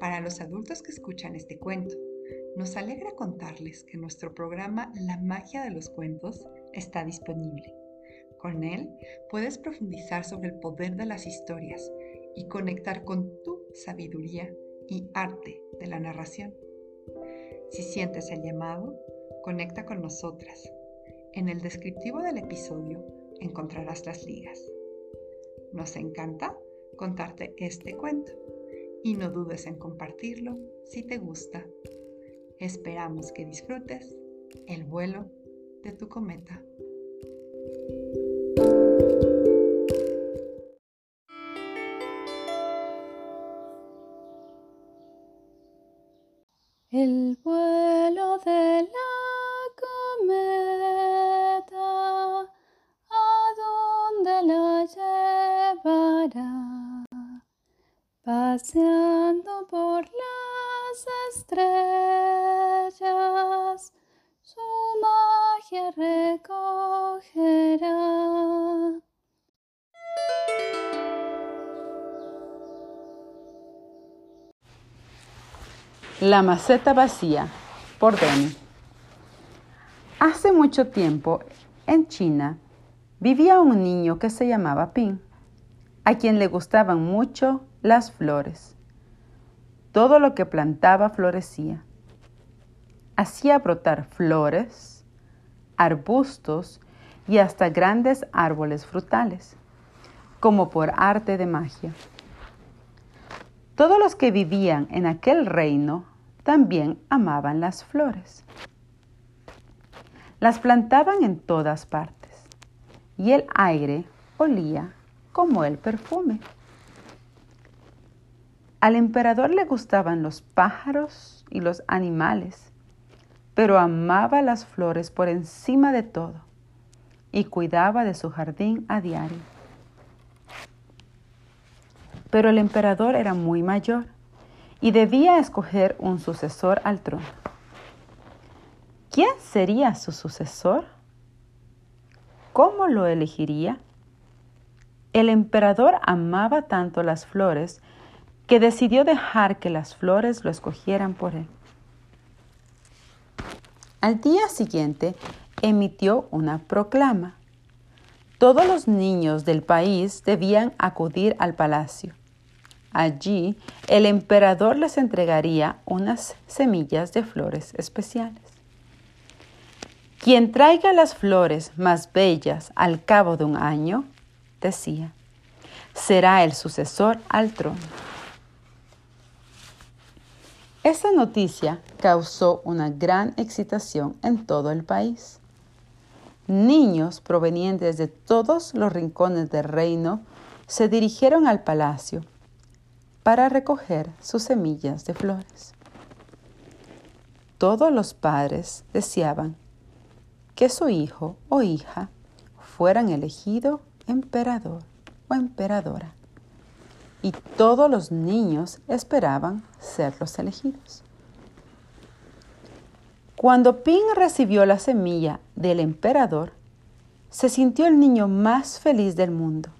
Para los adultos que escuchan este cuento, nos alegra contarles que nuestro programa La magia de los cuentos está disponible. Con él puedes profundizar sobre el poder de las historias y conectar con tu sabiduría y arte de la narración. Si sientes el llamado, conecta con nosotras. En el descriptivo del episodio encontrarás las ligas. Nos encanta contarte este cuento y no dudes en compartirlo si te gusta. Esperamos que disfrutes el vuelo de tu cometa. El vuelo recogerá. La maceta vacía por Denny. Hace mucho tiempo, en China, vivía un niño que se llamaba Ping a quien le gustaban mucho las flores. Todo lo que plantaba florecía. Hacía brotar flores, arbustos y hasta grandes árboles frutales, como por arte de magia. Todos los que vivían en aquel reino también amaban las flores. Las plantaban en todas partes y el aire olía como el perfume. Al emperador le gustaban los pájaros y los animales, pero amaba las flores por encima de todo y cuidaba de su jardín a diario. Pero el emperador era muy mayor y debía escoger un sucesor al trono. ¿Quién sería su sucesor? ¿Cómo lo elegiría? El emperador amaba tanto las flores que decidió dejar que las flores lo escogieran por él. Al día siguiente emitió una proclama. Todos los niños del país debían acudir al palacio. Allí el emperador les entregaría unas semillas de flores especiales. Quien traiga las flores más bellas al cabo de un año decía, será el sucesor al trono. Esa noticia causó una gran excitación en todo el país. Niños provenientes de todos los rincones del reino se dirigieron al palacio para recoger sus semillas de flores. Todos los padres deseaban que su hijo o hija fueran elegidos emperador o emperadora. Y todos los niños esperaban ser los elegidos. Cuando Ping recibió la semilla del emperador, se sintió el niño más feliz del mundo.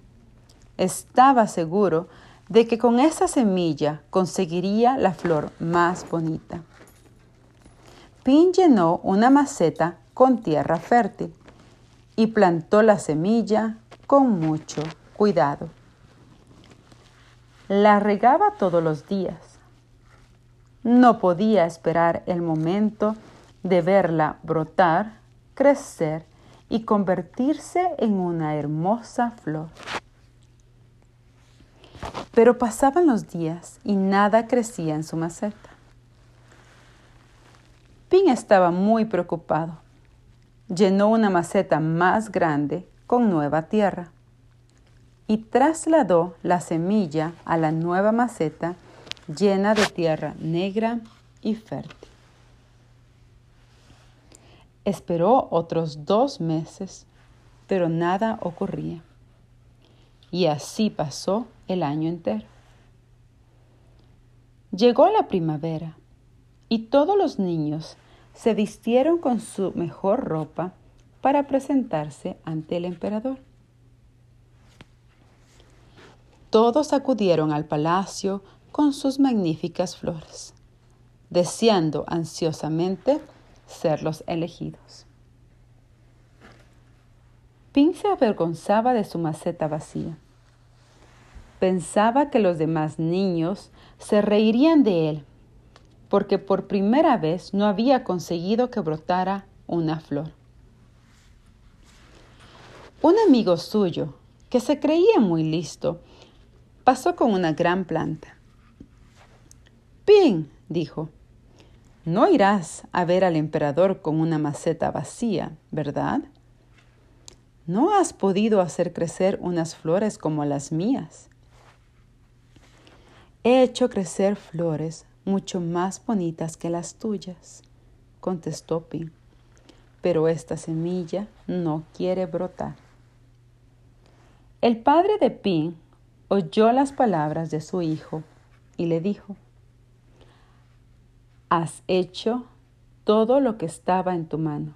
Estaba seguro de que con esa semilla conseguiría la flor más bonita. Ping llenó una maceta con tierra fértil y plantó la semilla con mucho cuidado. La regaba todos los días. No podía esperar el momento de verla brotar, crecer y convertirse en una hermosa flor. Pero pasaban los días y nada crecía en su maceta. Pin estaba muy preocupado. Llenó una maceta más grande con nueva tierra y trasladó la semilla a la nueva maceta llena de tierra negra y fértil. Esperó otros dos meses, pero nada ocurría. Y así pasó el año entero. Llegó la primavera y todos los niños se vistieron con su mejor ropa para presentarse ante el emperador. Todos acudieron al palacio con sus magníficas flores, deseando ansiosamente ser los elegidos. Pin se avergonzaba de su maceta vacía. Pensaba que los demás niños se reirían de él, porque por primera vez no había conseguido que brotara una flor. Un amigo suyo, que se creía muy listo, pasó con una gran planta. Pin, dijo, no irás a ver al emperador con una maceta vacía, ¿verdad? No has podido hacer crecer unas flores como las mías. He hecho crecer flores mucho más bonitas que las tuyas, contestó Pin, pero esta semilla no quiere brotar. El padre de Pin oyó las palabras de su hijo y le dijo, has hecho todo lo que estaba en tu mano,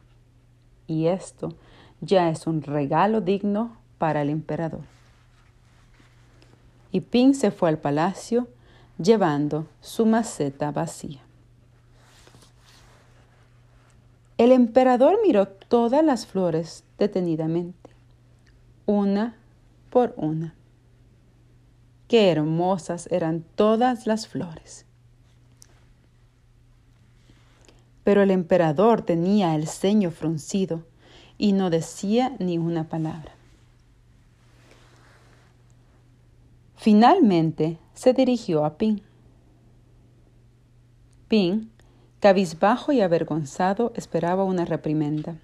y esto ya es un regalo digno para el emperador. Y Pin se fue al palacio llevando su maceta vacía. El emperador miró todas las flores detenidamente, una por una. Qué hermosas eran todas las flores. Pero el emperador tenía el ceño fruncido y no decía ni una palabra. Finalmente se dirigió a Pin. Pin, cabizbajo y avergonzado, esperaba una reprimenda.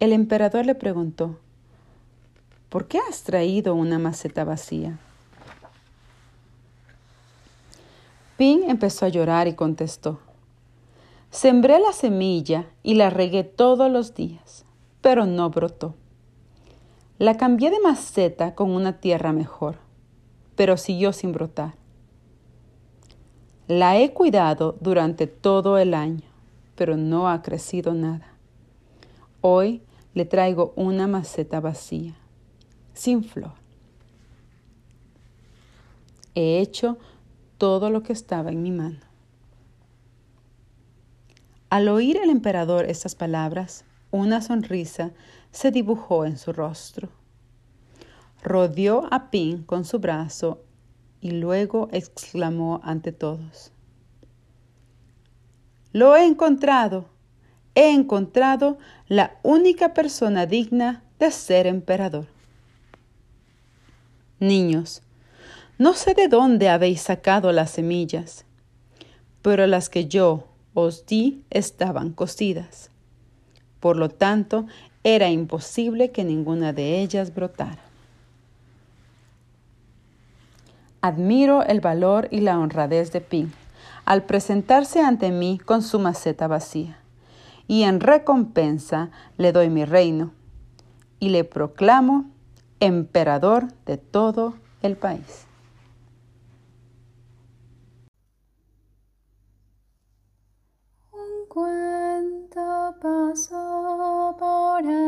El emperador le preguntó, ¿por qué has traído una maceta vacía? Pin empezó a llorar y contestó, Sembré la semilla y la regué todos los días, pero no brotó. La cambié de maceta con una tierra mejor, pero siguió sin brotar. La he cuidado durante todo el año, pero no ha crecido nada. Hoy le traigo una maceta vacía, sin flor. He hecho todo lo que estaba en mi mano. Al oír el emperador estas palabras, una sonrisa se dibujó en su rostro. Rodeó a Pin con su brazo y luego exclamó ante todos. Lo he encontrado. He encontrado la única persona digna de ser emperador. Niños, no sé de dónde habéis sacado las semillas, pero las que yo estaban cocidas. Por lo tanto, era imposible que ninguna de ellas brotara. Admiro el valor y la honradez de Pin al presentarse ante mí con su maceta vacía, y en recompensa le doy mi reino y le proclamo emperador de todo el país. Pasó por aquí.